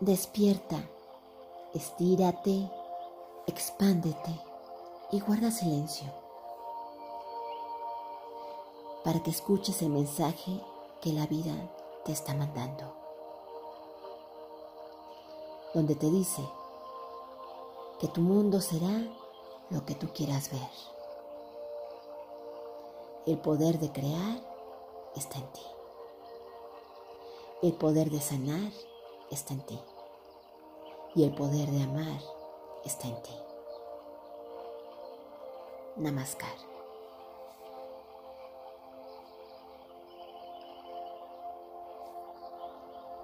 despierta, estírate, expándete y guarda silencio para que escuches el mensaje que la vida te está mandando, donde te dice que tu mundo será lo que tú quieras ver. El poder de crear está en ti. El poder de sanar está en ti. Y el poder de amar está en ti. Namaskar.